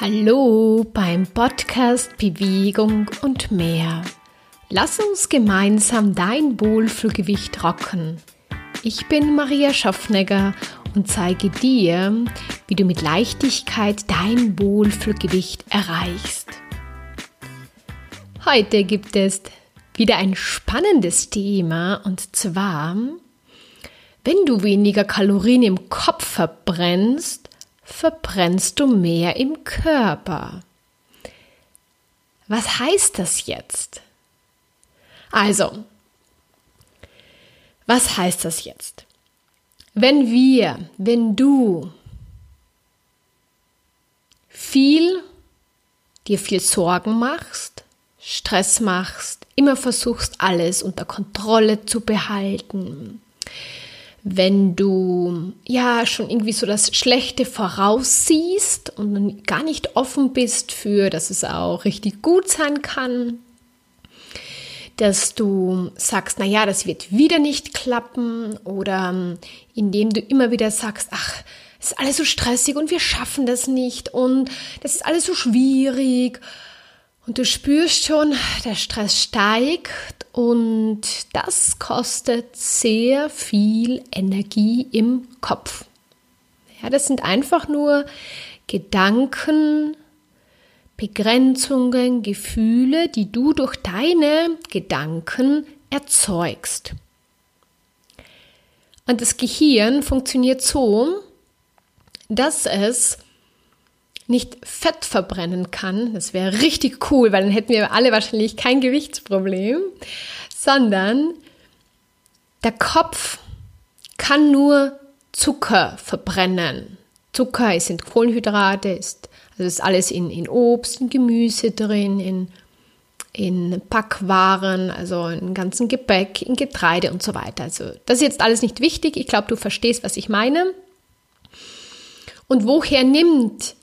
Hallo beim Podcast Bewegung und mehr. Lass uns gemeinsam dein Wohlfühlgewicht rocken. Ich bin Maria Schaffnegger und zeige dir, wie du mit Leichtigkeit dein Wohlfühlgewicht erreichst. Heute gibt es wieder ein spannendes Thema und zwar, wenn du weniger Kalorien im Kopf verbrennst, verbrennst du mehr im Körper. Was heißt das jetzt? Also, was heißt das jetzt? Wenn wir, wenn du viel, dir viel Sorgen machst, Stress machst, immer versuchst, alles unter Kontrolle zu behalten, wenn du ja schon irgendwie so das Schlechte voraussiehst und gar nicht offen bist für, dass es auch richtig gut sein kann, dass du sagst, na ja, das wird wieder nicht klappen oder indem du immer wieder sagst, ach, es ist alles so stressig und wir schaffen das nicht und das ist alles so schwierig. Und du spürst schon, der Stress steigt und das kostet sehr viel Energie im Kopf. Ja, das sind einfach nur Gedanken, Begrenzungen, Gefühle, die du durch deine Gedanken erzeugst. Und das Gehirn funktioniert so, dass es nicht Fett verbrennen kann, das wäre richtig cool, weil dann hätten wir alle wahrscheinlich kein Gewichtsproblem, sondern der Kopf kann nur Zucker verbrennen. Zucker in Kohlenhydrate, ist, also ist alles in, in Obst, in Gemüse drin, in, in Backwaren, also in ganzen Gebäck, in Getreide und so weiter. Also das ist jetzt alles nicht wichtig. Ich glaube, du verstehst, was ich meine. Und woher nimmt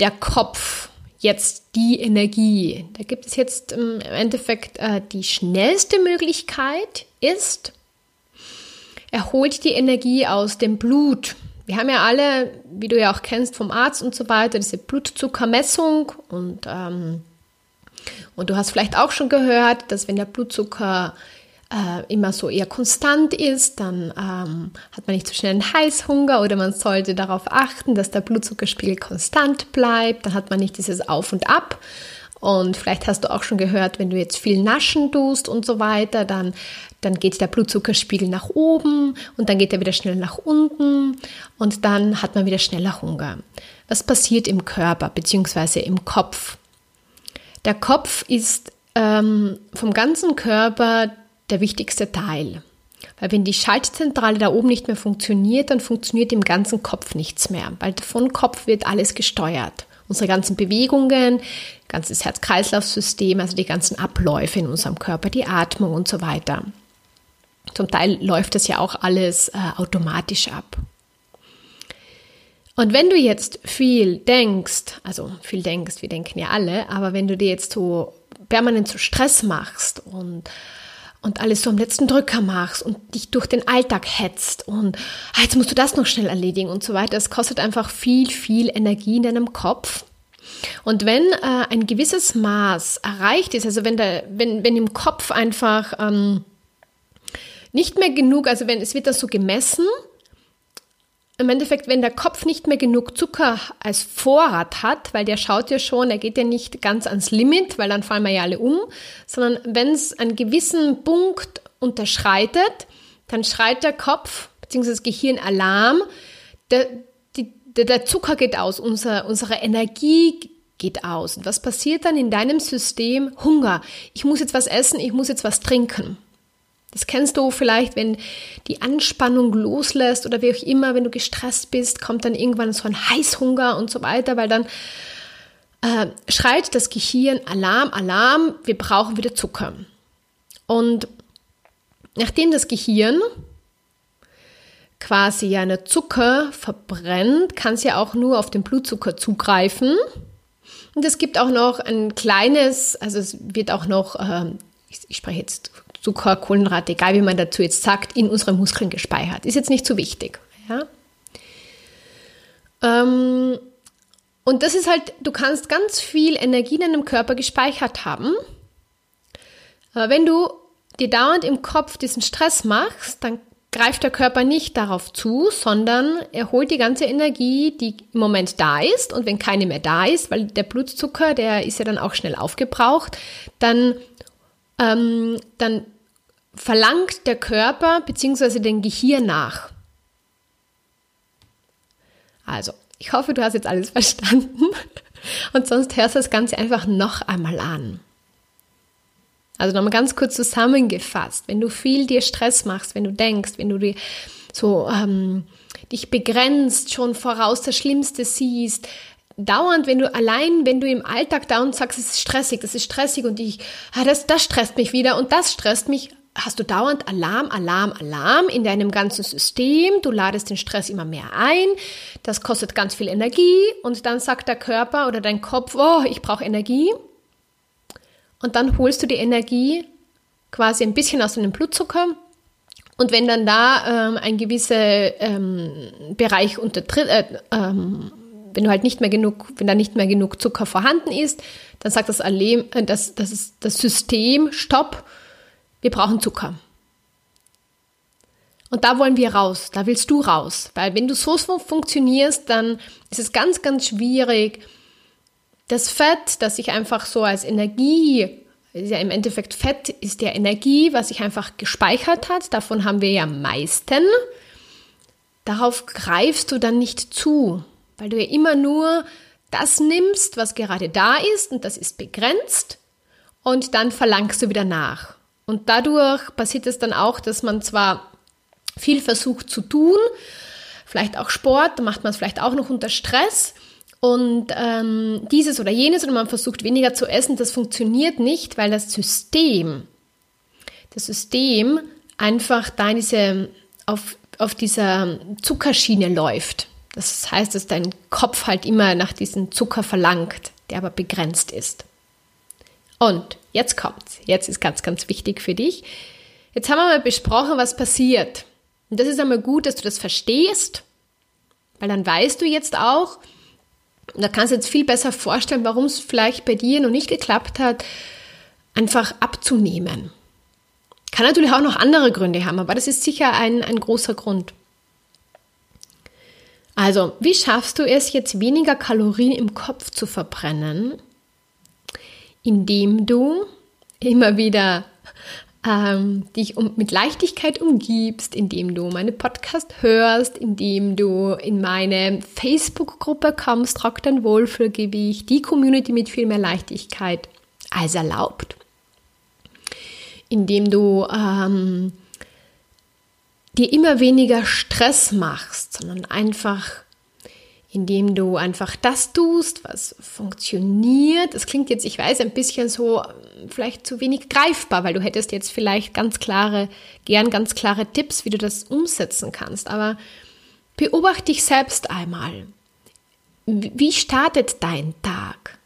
der Kopf jetzt die Energie. Da gibt es jetzt im Endeffekt äh, die schnellste Möglichkeit ist, er holt die Energie aus dem Blut. Wir haben ja alle, wie du ja auch kennst vom Arzt und so weiter, diese Blutzuckermessung und, ähm, und du hast vielleicht auch schon gehört, dass wenn der Blutzucker äh, immer so eher konstant ist, dann ähm, hat man nicht so schnell einen Heißhunger oder man sollte darauf achten, dass der Blutzuckerspiegel konstant bleibt, dann hat man nicht dieses Auf und Ab. Und vielleicht hast du auch schon gehört, wenn du jetzt viel naschen tust und so weiter, dann, dann geht der Blutzuckerspiegel nach oben und dann geht er wieder schnell nach unten und dann hat man wieder schneller Hunger. Was passiert im Körper bzw. im Kopf? Der Kopf ist ähm, vom ganzen Körper der wichtigste Teil. Weil wenn die Schaltzentrale da oben nicht mehr funktioniert, dann funktioniert im ganzen Kopf nichts mehr, weil von Kopf wird alles gesteuert. Unsere ganzen Bewegungen, ganzes Herz-Kreislauf-System, also die ganzen Abläufe in unserem Körper, die Atmung und so weiter. Zum Teil läuft das ja auch alles äh, automatisch ab. Und wenn du jetzt viel denkst, also viel denkst, wir denken ja alle, aber wenn du dir jetzt so permanent so Stress machst und und alles so am letzten Drücker machst und dich durch den Alltag hetzt und ah, jetzt musst du das noch schnell erledigen und so weiter. Es kostet einfach viel, viel Energie in deinem Kopf. Und wenn äh, ein gewisses Maß erreicht ist, also wenn, der, wenn, wenn im Kopf einfach ähm, nicht mehr genug, also wenn es wird das so gemessen, im Endeffekt, wenn der Kopf nicht mehr genug Zucker als Vorrat hat, weil der schaut ja schon, er geht ja nicht ganz ans Limit, weil dann fallen wir ja alle um, sondern wenn es einen gewissen Punkt unterschreitet, dann schreit der Kopf bzw. das Gehirn Alarm, der, die, der, der Zucker geht aus, unser, unsere Energie geht aus. Und was passiert dann in deinem System? Hunger. Ich muss jetzt was essen, ich muss jetzt was trinken. Das kennst du vielleicht, wenn die Anspannung loslässt oder wie auch immer, wenn du gestresst bist, kommt dann irgendwann so ein Heißhunger und so weiter, weil dann äh, schreit das Gehirn Alarm, Alarm, wir brauchen wieder Zucker. Und nachdem das Gehirn quasi ja eine Zucker verbrennt, kann es ja auch nur auf den Blutzucker zugreifen. Und es gibt auch noch ein kleines, also es wird auch noch, äh, ich, ich spreche jetzt Zucker, Kohlenhydrate, egal wie man dazu jetzt sagt, in unsere Muskeln gespeichert. Ist jetzt nicht so wichtig. Ja? Ähm, Und das ist halt, du kannst ganz viel Energie in deinem Körper gespeichert haben. Aber wenn du dir dauernd im Kopf diesen Stress machst, dann greift der Körper nicht darauf zu, sondern er holt die ganze Energie, die im Moment da ist. Und wenn keine mehr da ist, weil der Blutzucker, der ist ja dann auch schnell aufgebraucht, dann, ähm, dann verlangt der Körper bzw. den Gehirn nach. Also, ich hoffe, du hast jetzt alles verstanden. Und sonst hörst du das Ganze einfach noch einmal an. Also nochmal ganz kurz zusammengefasst, wenn du viel dir Stress machst, wenn du denkst, wenn du dir so ähm, dich begrenzt, schon voraus das Schlimmste siehst, dauernd, wenn du allein, wenn du im Alltag dauernd sagst, es ist stressig, das ist stressig und ich, ah, das, das stresst mich wieder und das stresst mich, hast du dauernd Alarm, Alarm, Alarm in deinem ganzen System. Du ladest den Stress immer mehr ein. Das kostet ganz viel Energie und dann sagt der Körper oder dein Kopf, oh, ich brauche Energie. Und dann holst du die Energie quasi ein bisschen aus deinem Blutzucker. Und wenn dann da ähm, ein gewisser ähm, Bereich untertritt, äh, ähm, wenn du halt nicht mehr genug, wenn da nicht mehr genug Zucker vorhanden ist, dann sagt das, Alem, äh, das, das, das System Stopp wir brauchen Zucker. Und da wollen wir raus, da willst du raus. Weil wenn du so funktionierst, dann ist es ganz, ganz schwierig, das Fett, das sich einfach so als Energie, ja im Endeffekt Fett ist ja Energie, was sich einfach gespeichert hat, davon haben wir ja am meisten. Darauf greifst du dann nicht zu, weil du ja immer nur das nimmst, was gerade da ist und das ist begrenzt und dann verlangst du wieder nach. Und dadurch passiert es dann auch, dass man zwar viel versucht zu tun, vielleicht auch Sport, da macht man es vielleicht auch noch unter Stress und ähm, dieses oder jenes oder man versucht weniger zu essen, das funktioniert nicht, weil das System, das System einfach da in diese, auf, auf dieser Zuckerschiene läuft. Das heißt, dass dein Kopf halt immer nach diesem Zucker verlangt, der aber begrenzt ist. Und jetzt kommt's. Jetzt ist ganz, ganz wichtig für dich. Jetzt haben wir mal besprochen, was passiert. Und das ist einmal gut, dass du das verstehst, weil dann weißt du jetzt auch, und da kannst du jetzt viel besser vorstellen, warum es vielleicht bei dir noch nicht geklappt hat, einfach abzunehmen. Kann natürlich auch noch andere Gründe haben, aber das ist sicher ein, ein großer Grund. Also, wie schaffst du es jetzt weniger Kalorien im Kopf zu verbrennen, indem du immer wieder ähm, dich um, mit Leichtigkeit umgibst, indem du meine Podcast hörst, indem du in meine Facebook-Gruppe kommst, Rock dein Wohlfühlgewicht, die Community mit viel mehr Leichtigkeit als erlaubt, indem du ähm, dir immer weniger Stress machst, sondern einfach indem du einfach das tust, was funktioniert. Das klingt jetzt, ich weiß, ein bisschen so vielleicht zu wenig greifbar, weil du hättest jetzt vielleicht ganz klare, gern ganz klare Tipps, wie du das umsetzen kannst. Aber beobachte dich selbst einmal. Wie startet dein Tag?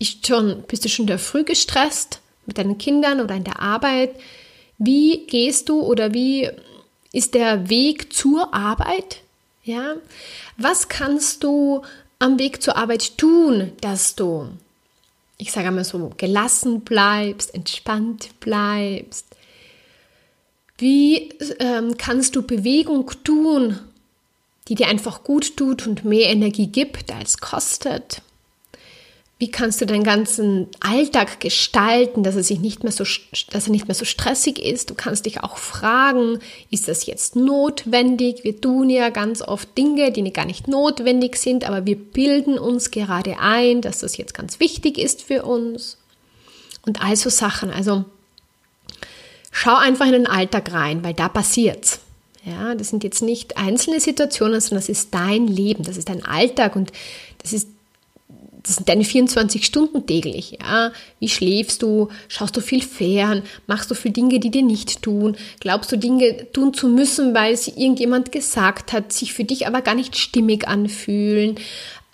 Ist schon, bist du schon der früh gestresst mit deinen Kindern oder in der Arbeit? Wie gehst du oder wie ist der Weg zur Arbeit? Ja, was kannst du am Weg zur Arbeit tun, dass du, ich sage einmal so, gelassen bleibst, entspannt bleibst? Wie ähm, kannst du Bewegung tun, die dir einfach gut tut und mehr Energie gibt als kostet? Wie kannst du deinen ganzen Alltag gestalten, dass er sich nicht mehr so, dass er nicht mehr so stressig ist? Du kannst dich auch fragen, ist das jetzt notwendig? Wir tun ja ganz oft Dinge, die gar nicht notwendig sind, aber wir bilden uns gerade ein, dass das jetzt ganz wichtig ist für uns. Und also Sachen. Also schau einfach in den Alltag rein, weil da passiert's. Ja, das sind jetzt nicht einzelne Situationen, sondern das ist dein Leben, das ist dein Alltag und das ist das sind deine 24 Stunden täglich, ja. Wie schläfst du? Schaust du viel fern? Machst du viel Dinge, die dir nicht tun? Glaubst du, Dinge tun zu müssen, weil sie irgendjemand gesagt hat, sich für dich aber gar nicht stimmig anfühlen?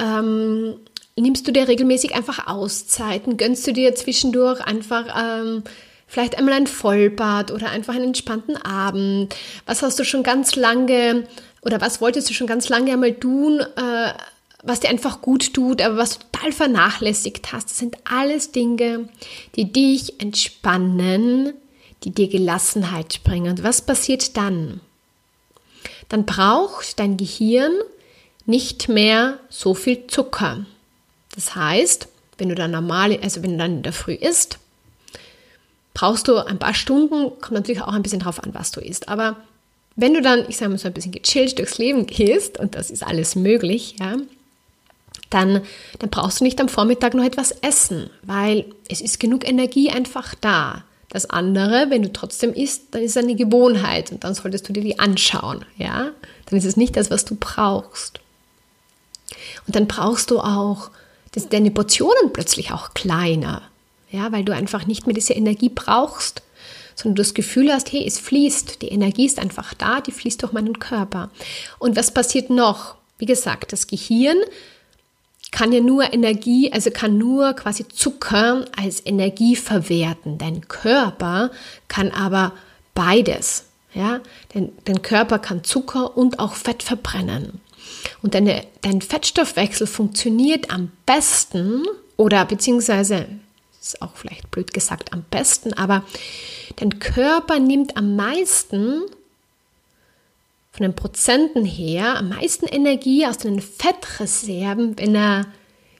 Ähm, nimmst du dir regelmäßig einfach Auszeiten? Gönnst du dir zwischendurch einfach ähm, vielleicht einmal ein Vollbad oder einfach einen entspannten Abend? Was hast du schon ganz lange oder was wolltest du schon ganz lange einmal tun? Äh, was dir einfach gut tut, aber was du total vernachlässigt hast. Das sind alles Dinge, die dich entspannen, die dir Gelassenheit bringen. Und was passiert dann? Dann braucht dein Gehirn nicht mehr so viel Zucker. Das heißt, wenn du dann normal, also wenn du dann in der Früh isst, brauchst du ein paar Stunden, kommt natürlich auch ein bisschen drauf an, was du isst. Aber wenn du dann, ich sage mal so ein bisschen gechillt durchs Leben gehst, und das ist alles möglich, ja, dann, dann brauchst du nicht am Vormittag noch etwas essen, weil es ist genug Energie einfach da. Das andere, wenn du trotzdem isst, dann ist es eine Gewohnheit und dann solltest du dir die anschauen, ja? Dann ist es nicht das, was du brauchst. Und dann brauchst du auch das, deine Portionen plötzlich auch kleiner, ja, weil du einfach nicht mehr diese Energie brauchst, sondern du das Gefühl hast, hey, es fließt, die Energie ist einfach da, die fließt durch meinen Körper. Und was passiert noch? Wie gesagt, das Gehirn kann ja nur Energie, also kann nur quasi Zucker als Energie verwerten. Dein Körper kann aber beides. Ja, denn dein Körper kann Zucker und auch Fett verbrennen. Und deine, dein Fettstoffwechsel funktioniert am besten oder beziehungsweise ist auch vielleicht blöd gesagt am besten, aber dein Körper nimmt am meisten von den Prozenten her am meisten Energie aus den Fettreserven, wenn er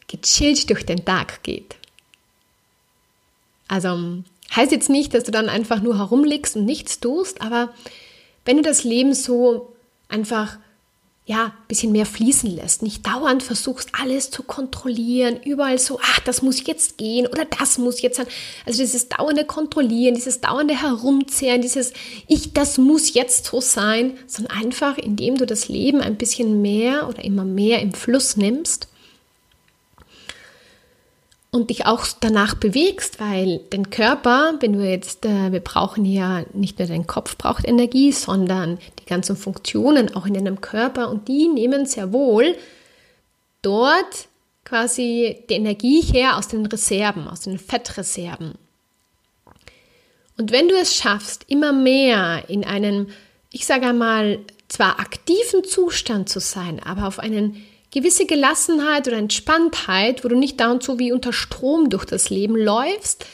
gechillt durch den Tag geht. Also heißt jetzt nicht, dass du dann einfach nur herumliegst und nichts tust, aber wenn du das Leben so einfach ja, bisschen mehr fließen lässt, nicht dauernd versuchst, alles zu kontrollieren, überall so, ach, das muss jetzt gehen oder das muss jetzt sein. Also dieses dauernde Kontrollieren, dieses dauernde Herumzehren, dieses Ich, das muss jetzt so sein, sondern einfach, indem du das Leben ein bisschen mehr oder immer mehr im Fluss nimmst und dich auch danach bewegst, weil dein Körper, wenn du jetzt, äh, wir brauchen ja nicht nur dein Kopf braucht Energie, sondern die ganzen Funktionen auch in deinem Körper und die nehmen sehr wohl dort quasi die Energie her aus den Reserven, aus den Fettreserven. Und wenn du es schaffst, immer mehr in einen, ich sage einmal, zwar aktiven Zustand zu sein, aber auf einen gewisse Gelassenheit oder Entspanntheit, wo du nicht dauernd so wie unter Strom durch das Leben läufst,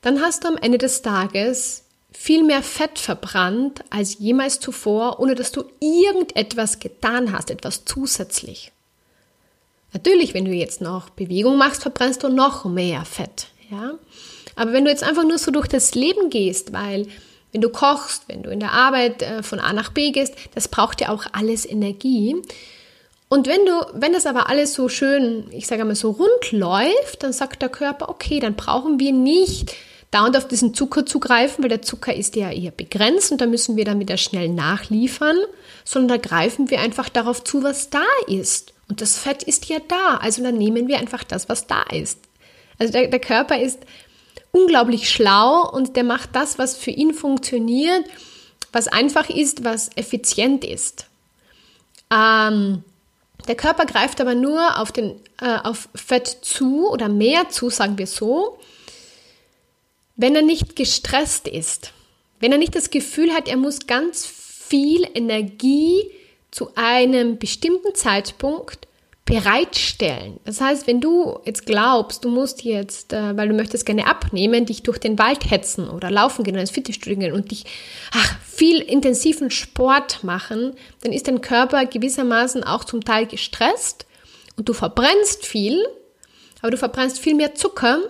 dann hast du am Ende des Tages viel mehr Fett verbrannt als jemals zuvor, ohne dass du irgendetwas getan hast, etwas zusätzlich. Natürlich, wenn du jetzt noch Bewegung machst, verbrennst du noch mehr Fett, ja. Aber wenn du jetzt einfach nur so durch das Leben gehst, weil wenn du kochst, wenn du in der Arbeit äh, von A nach B gehst, das braucht ja auch alles Energie. Und wenn du, wenn das aber alles so schön, ich sage mal so rund läuft, dann sagt der Körper, okay, dann brauchen wir nicht dauernd auf diesen Zucker zugreifen, weil der Zucker ist ja eher begrenzt und da müssen wir dann wieder schnell nachliefern, sondern da greifen wir einfach darauf zu, was da ist. Und das Fett ist ja da, also dann nehmen wir einfach das, was da ist. Also der, der Körper ist unglaublich schlau und der macht das, was für ihn funktioniert, was einfach ist, was effizient ist. Ähm, der Körper greift aber nur auf, den, äh, auf Fett zu oder mehr zu, sagen wir so, wenn er nicht gestresst ist. Wenn er nicht das Gefühl hat, er muss ganz viel Energie zu einem bestimmten Zeitpunkt bereitstellen. Das heißt, wenn du jetzt glaubst, du musst jetzt, äh, weil du möchtest gerne abnehmen, dich durch den Wald hetzen oder laufen gehen oder ins Fitnessstudio gehen und dich ach, viel intensiven Sport machen, dann ist dein Körper gewissermaßen auch zum Teil gestresst und du verbrennst viel, aber du verbrennst viel mehr Zucker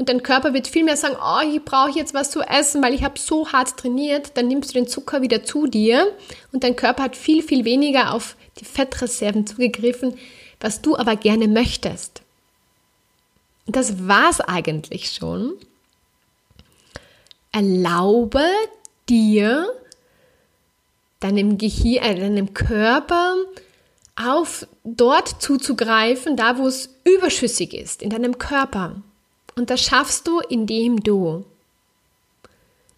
und dein Körper wird viel mehr sagen, oh, ich brauche jetzt was zu essen, weil ich habe so hart trainiert, dann nimmst du den Zucker wieder zu dir und dein Körper hat viel, viel weniger auf die Fettreserven zugegriffen, was du aber gerne möchtest. Das war's eigentlich schon. Erlaube dir, deinem Gehirn, äh, deinem Körper auf dort zuzugreifen, da wo es überschüssig ist, in deinem Körper. Und das schaffst du, indem du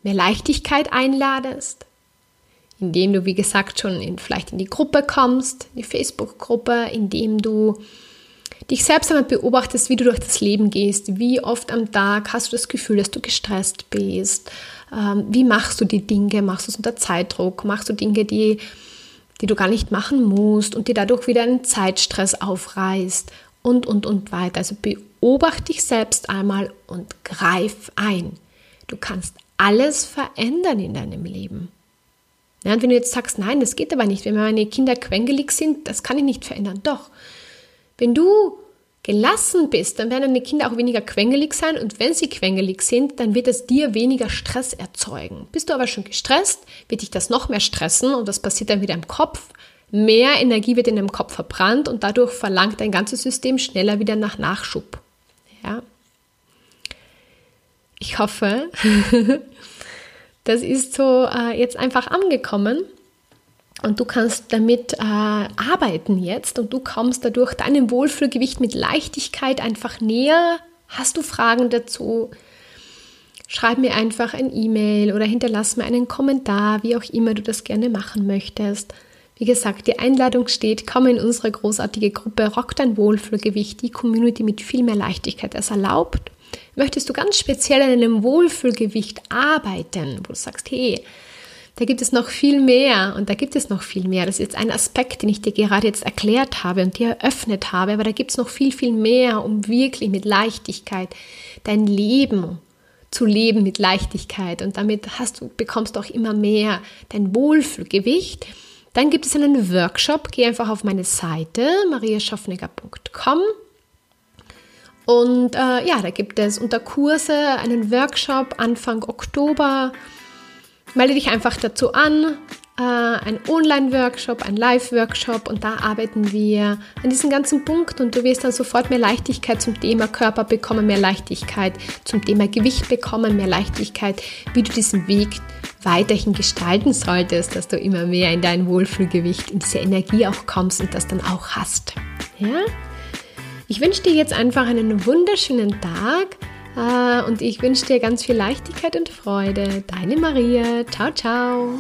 mehr Leichtigkeit einladest, indem du, wie gesagt, schon in, vielleicht in die Gruppe kommst, die Facebook-Gruppe, indem du dich selbst einmal beobachtest, wie du durch das Leben gehst, wie oft am Tag hast du das Gefühl, dass du gestresst bist, ähm, wie machst du die Dinge, machst du es unter Zeitdruck, machst du Dinge, die, die du gar nicht machen musst und dir dadurch wieder einen Zeitstress aufreißt und, und, und weiter. Also beobachte dich selbst einmal und greif ein. Du kannst alles verändern in deinem Leben. Ja, und wenn du jetzt sagst, nein, das geht aber nicht, wenn meine Kinder quengelig sind, das kann ich nicht verändern. Doch, wenn du gelassen bist, dann werden deine Kinder auch weniger quengelig sein und wenn sie quengelig sind, dann wird es dir weniger Stress erzeugen. Bist du aber schon gestresst, wird dich das noch mehr stressen und das passiert dann wieder im Kopf. Mehr Energie wird in deinem Kopf verbrannt und dadurch verlangt dein ganzes System schneller wieder nach Nachschub. Ja. Ich hoffe, das ist so äh, jetzt einfach angekommen und du kannst damit äh, arbeiten jetzt und du kommst dadurch deinem Wohlfühlgewicht mit Leichtigkeit einfach näher. Hast du Fragen dazu? Schreib mir einfach ein E-Mail oder hinterlass mir einen Kommentar, wie auch immer du das gerne machen möchtest. Wie gesagt, die Einladung steht, komm in unsere großartige Gruppe Rock dein Wohlfühlgewicht, die Community mit viel mehr Leichtigkeit als erlaubt. Möchtest du ganz speziell an einem Wohlfühlgewicht arbeiten, wo du sagst, hey, da gibt es noch viel mehr und da gibt es noch viel mehr. Das ist jetzt ein Aspekt, den ich dir gerade jetzt erklärt habe und dir eröffnet habe, aber da gibt es noch viel, viel mehr, um wirklich mit Leichtigkeit dein Leben zu leben mit Leichtigkeit und damit hast du, bekommst du auch immer mehr dein Wohlfühlgewicht. Dann gibt es einen Workshop, geh einfach auf meine Seite mariaschaffnecker.com und äh, ja, da gibt es unter Kurse einen Workshop Anfang Oktober. Melde dich einfach dazu an. Äh, ein Online-Workshop, ein Live-Workshop. Und da arbeiten wir an diesen ganzen Punkt. Und du wirst dann sofort mehr Leichtigkeit zum Thema Körper bekommen, mehr Leichtigkeit zum Thema Gewicht bekommen, mehr Leichtigkeit, wie du diesen Weg weiterhin gestalten solltest, dass du immer mehr in dein Wohlfühlgewicht, in diese Energie auch kommst und das dann auch hast. Ja? Ich wünsche dir jetzt einfach einen wunderschönen Tag. Äh, und ich wünsche dir ganz viel Leichtigkeit und Freude. Deine Maria. Ciao, ciao.